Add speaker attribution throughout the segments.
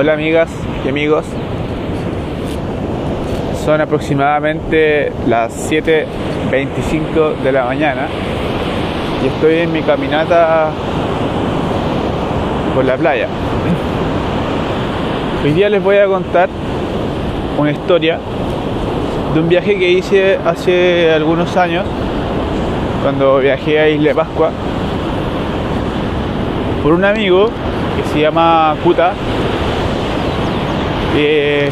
Speaker 1: Hola amigas y amigos. Son aproximadamente las 7.25 de la mañana y estoy en mi caminata por la playa. Hoy día les voy a contar una historia de un viaje que hice hace algunos años cuando viajé a Isla Pascua por un amigo que se llama Kuta que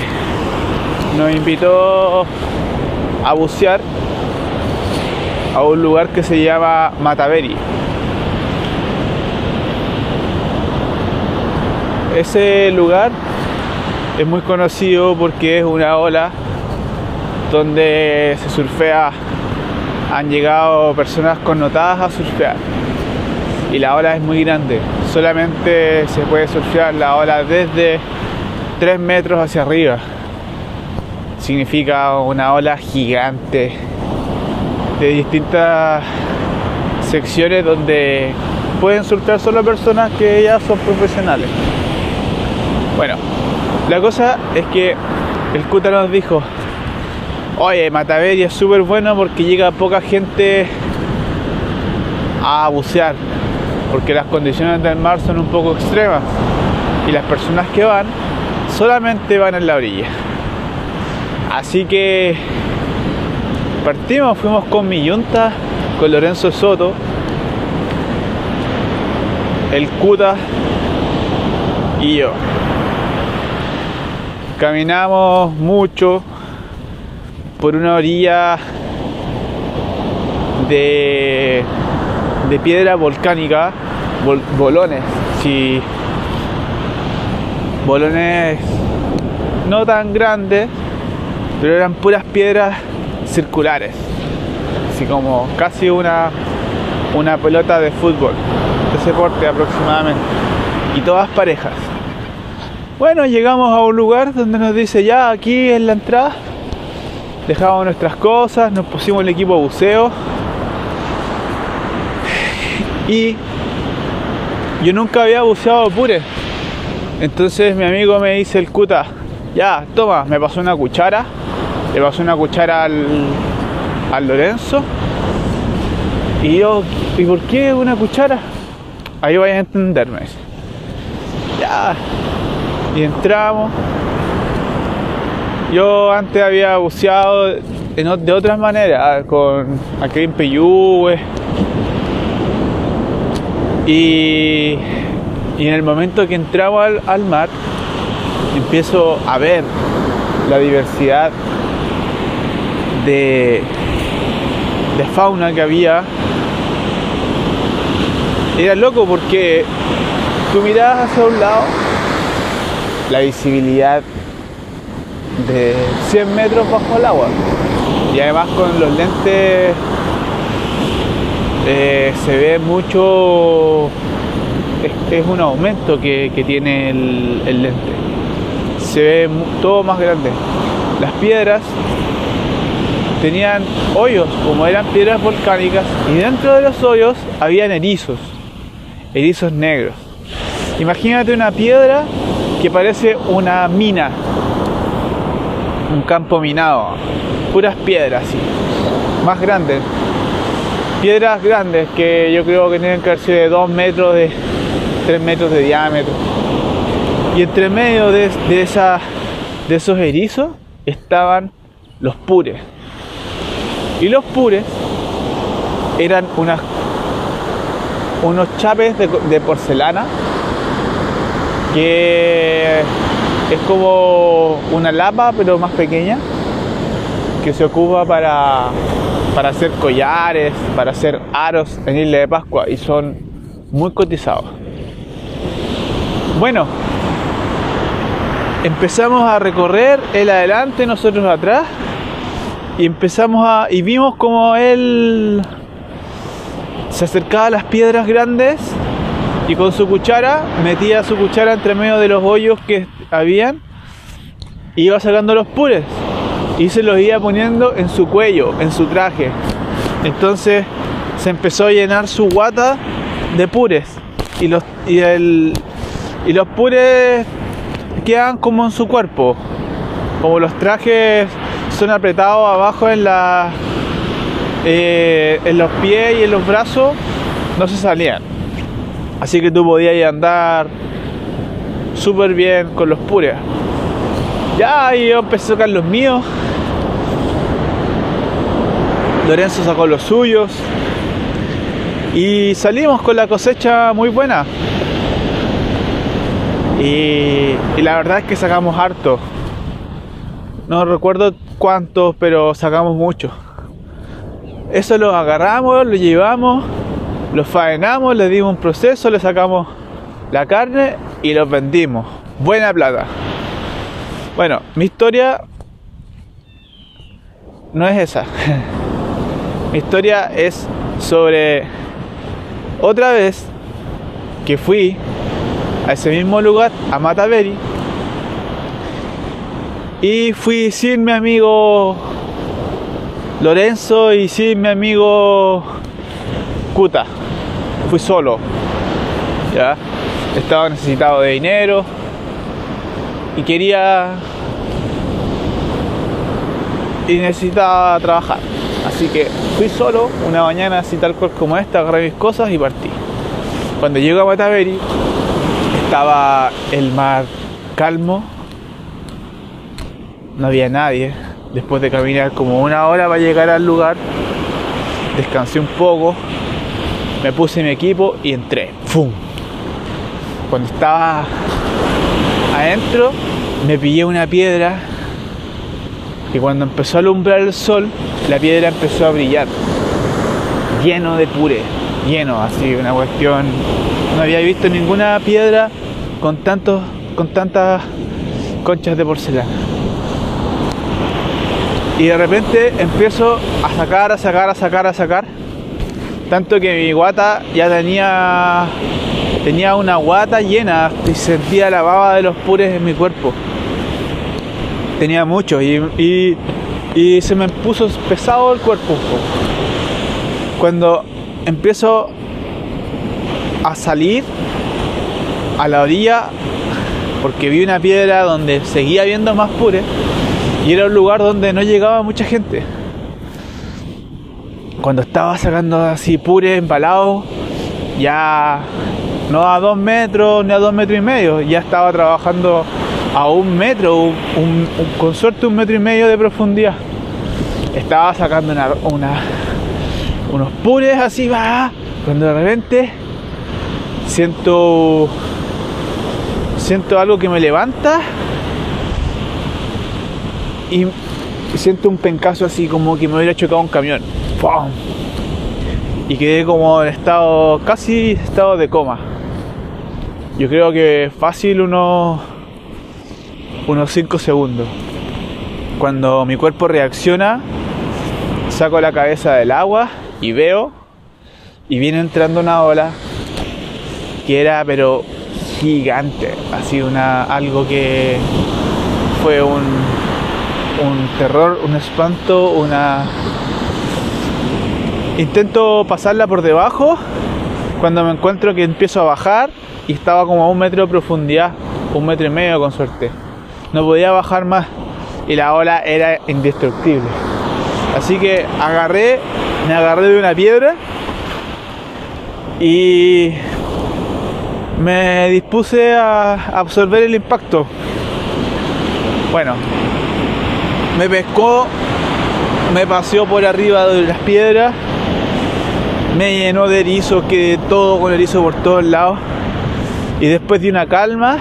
Speaker 1: nos invitó a bucear a un lugar que se llama Mataveri. Ese lugar es muy conocido porque es una ola donde se surfea. Han llegado personas connotadas a surfear y la ola es muy grande. Solamente se puede surfear la ola desde 3 metros hacia arriba. Significa una ola gigante de distintas secciones donde pueden surfear solo personas que ya son profesionales. Bueno, la cosa es que el Cuta nos dijo, oye, Mataveri es súper bueno porque llega poca gente a bucear, porque las condiciones del mar son un poco extremas y las personas que van solamente van en la orilla. Así que partimos, fuimos con mi yunta, con Lorenzo Soto, el Cuta y yo. Caminamos mucho por una orilla de, de piedra volcánica, bolones, si bolones no tan grandes, pero eran puras piedras circulares, así como casi una, una pelota de fútbol, de ese porte aproximadamente, y todas parejas. Bueno, llegamos a un lugar donde nos dice ya aquí es la entrada, dejamos nuestras cosas, nos pusimos el equipo de buceo y yo nunca había buceado pure entonces mi amigo me dice el cuta, ya, toma, me pasó una cuchara, le pasó una cuchara al, al Lorenzo. Y yo, ¿y por qué una cuchara? Ahí vais a entenderme. Ya. Y entramos. Yo antes había buceado de otras maneras, con aquel en Y y en el momento que entramos al, mar, empiezo a ver la diversidad de, de fauna que había. Era loco porque tú mirabas hacia un lado, la visibilidad de 100 metros bajo el agua. Y además con los lentes eh, se ve mucho es, un aumento que, tiene el, lente. Se ve todo más grande. Las piedras tenían hoyos, como eran piedras volcánicas, y dentro de los hoyos habían erizos, erizos negros. Imagínate una piedra que parece una mina, un campo minado, puras piedras así, más grandes, piedras grandes que yo creo que tienen que haber sido de 2 metros de, 3 metros de diámetro. Y entre medio de, esa, de esos erizos estaban los pures. Y los pures eran unas, unos chapes de, porcelana que es como una lapa pero más pequeña que se ocupa para, para hacer collares, para hacer aros en Isla de Pascua y son muy cotizados. Bueno, empezamos a recorrer, él adelante, nosotros atrás, y empezamos a. y vimos como él se acercaba a las piedras grandes y con su cuchara metía su cuchara entre medio de los hoyos que habían y iba sacando los pures y se los iba poniendo en su cuello, en su traje. Entonces se empezó a llenar su guata de pures y el y los pures quedan como en su cuerpo. Como los trajes son apretados abajo en la eh, en los pies y en los brazos, no se salían. Así que tú podías andar súper bien con los pures. Ya yo empecé a sacar los míos. Lorenzo sacó los suyos. Y salimos con la cosecha muy buena. Y, la verdad es que sacamos harto. No recuerdo cuántos, pero sacamos mucho. Eso lo agarramos, lo llevamos, lo faenamos, le dimos un proceso, le sacamos la carne y los vendimos. Buena plata. Bueno, mi historia no es esa. mi historia es sobre otra vez que fui a ese mismo lugar, a Mataveri, y fui sin mi amigo Lorenzo y sin mi amigo Kuta. Fui solo. ¿ya? Estaba necesitado de dinero y quería y necesitaba trabajar. Así que fui solo una mañana así tal cual como esta, agarré mis cosas y partí. Cuando llego a Mataveri estaba el mar calmo, no había nadie. Después de caminar como una hora para llegar al lugar, descansé un poco, me puse mi equipo y entré. ¡Fum! Cuando estaba adentro, me pillé una piedra y cuando empezó a alumbrar el sol, la piedra empezó a brillar, lleno de puré, lleno, así, una cuestión. No había visto ninguna piedra con tantos, con tantas conchas de porcelana. Y de repente empiezo a sacar, a sacar, a sacar, a sacar. Tanto que mi guata ya tenía tenía una guata llena y sentía la baba de los pures en mi cuerpo. Tenía mucho y, y, se me puso pesado el cuerpo. Cuando empiezo a salir a la orilla, porque vi una piedra donde seguía viendo más pures, y era un lugar donde no llegaba mucha gente. Cuando estaba sacando así pure embalado, ya no a dos metros ni a dos metros y medio, ya estaba trabajando a un metro, con suerte un metro y medio de profundidad. Estaba sacando una, unos pures así, va, cuando de repente siento siento algo que me levanta y siento un pencazo así como que me hubiera chocado un camión. Y quedé como en estado, casi estado de coma. Yo creo que fácil unos, unos 5 segundos. Cuando mi cuerpo reacciona, saco la cabeza del agua y veo y viene entrando una ola que era pero gigante, así una algo que fue un un terror, un espanto, una... Intento pasarla por debajo cuando me encuentro que empiezo a bajar y estaba como a un metro de profundidad, un metro y medio con suerte. No podía bajar más y la ola era indestructible. Así que agarré, me agarré de una piedra y me dispuse a absorber el impacto. Bueno, me pescó, me paseó por arriba de las piedras, me llenó de erizo, quedé todo con erizo por todos lados. Y después di una calma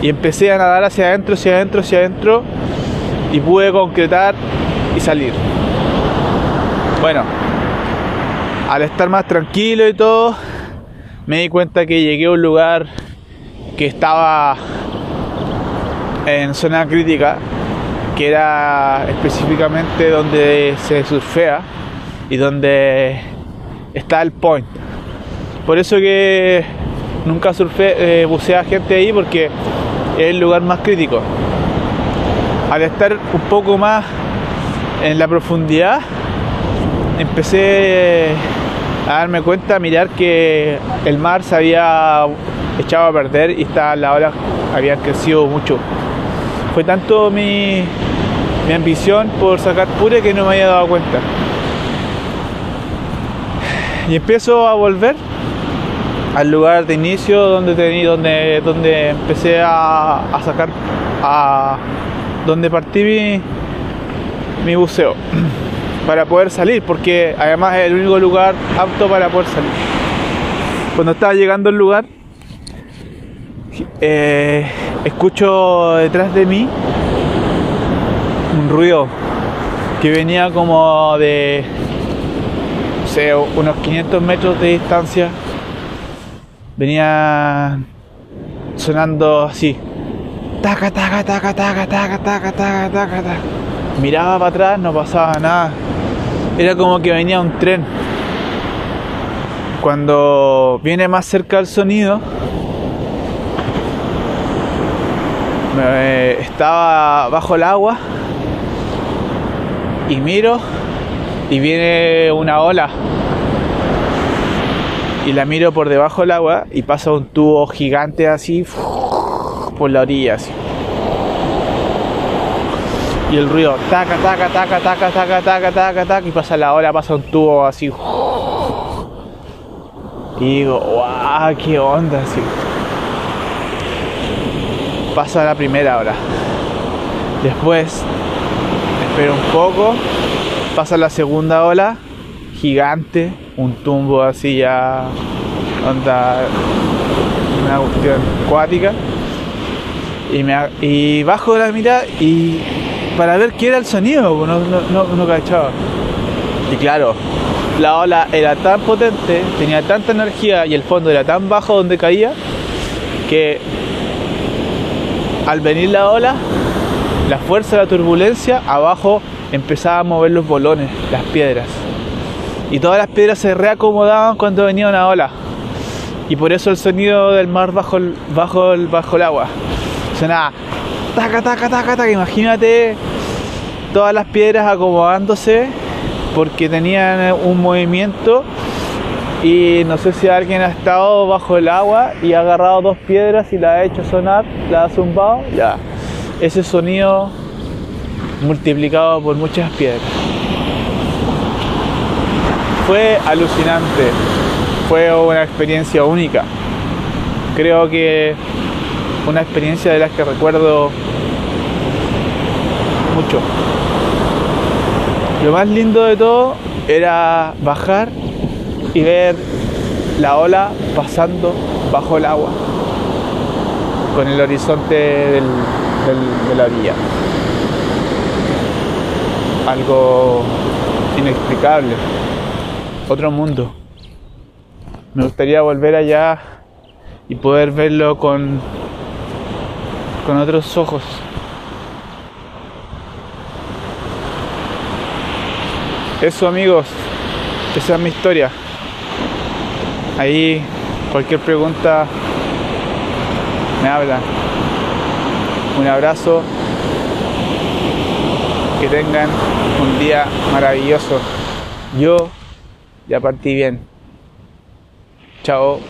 Speaker 1: y empecé a nadar hacia adentro, hacia adentro, hacia adentro y pude concretar y salir. Bueno, al estar más tranquilo y todo, me di cuenta que llegué a un lugar que estaba en zona crítica que era específicamente donde se surfea y donde está el point. Por eso que nunca surfe, eh, bucea gente ahí porque es el lugar más crítico. Al estar un poco más en la profundidad, empecé a darme cuenta, mirar que el mar se había echado a perder y está, las olas habían crecido mucho. Fue tanto mi, mi ambición por sacar pure que no me había dado cuenta. Y empiezo a volver al lugar de inicio donde tenía, donde, donde empecé a, a sacar a donde partí mi, mi buceo para poder salir porque además es el único lugar apto para poder salir cuando estaba llegando al lugar eh, escucho detrás de mí un ruido que venía como de no sé, unos 500 metros de distancia venía sonando así. Taca, taca, taca, taca, taca, taca, taca, taca, taca. Miraba para atrás, no pasaba nada. Era como que venía un tren. Cuando viene más cerca el sonido, me- estaba bajo el agua y miro y viene una ola y la miro por debajo del agua y pasa un tubo gigante así por la orilla así. Y el ruido taca taca taca taca taca taca taca taca y pasa la ola, pasa un tubo así. Y digo, guau, qué onda así. Pasa la primera hora. Después espero un poco, pasa la segunda ola, gigante, un tumbo así ya, onda, una cuestión acuática. Y, me, y bajo la mirada y para ver qué era el sonido, no, no, no, no cachaba. Y claro, la ola era tan potente, tenía tanta energía y el fondo era tan bajo donde caía que al venir la ola, la fuerza de la turbulencia, abajo empezaba a mover los bolones, las piedras. Y todas las piedras se reacomodaban cuando venía una ola. Y por eso el sonido del mar bajo el, bajo el, bajo el agua. Sonaba taca, taca, taca, taca. Imagínate todas las piedras acomodándose porque tenían un movimiento y no sé si alguien ha estado bajo el agua y ha agarrado dos piedras y la ha hecho sonar, la ha zumbado, ya. Ese sonido multiplicado por muchas piedras. Fue alucinante, fue una experiencia única. Creo que una experiencia de las que recuerdo mucho. Lo más lindo de todo era bajar y ver la ola pasando bajo el agua con el horizonte de la orilla. Algo inexplicable, otro mundo. Me gustaría volver allá y poder verlo con, con otros ojos. Eso amigos, esa es mi historia. Ahí cualquier pregunta me habla. Un abrazo. Que tengan un día maravilloso. Yo ya partí bien. Chao.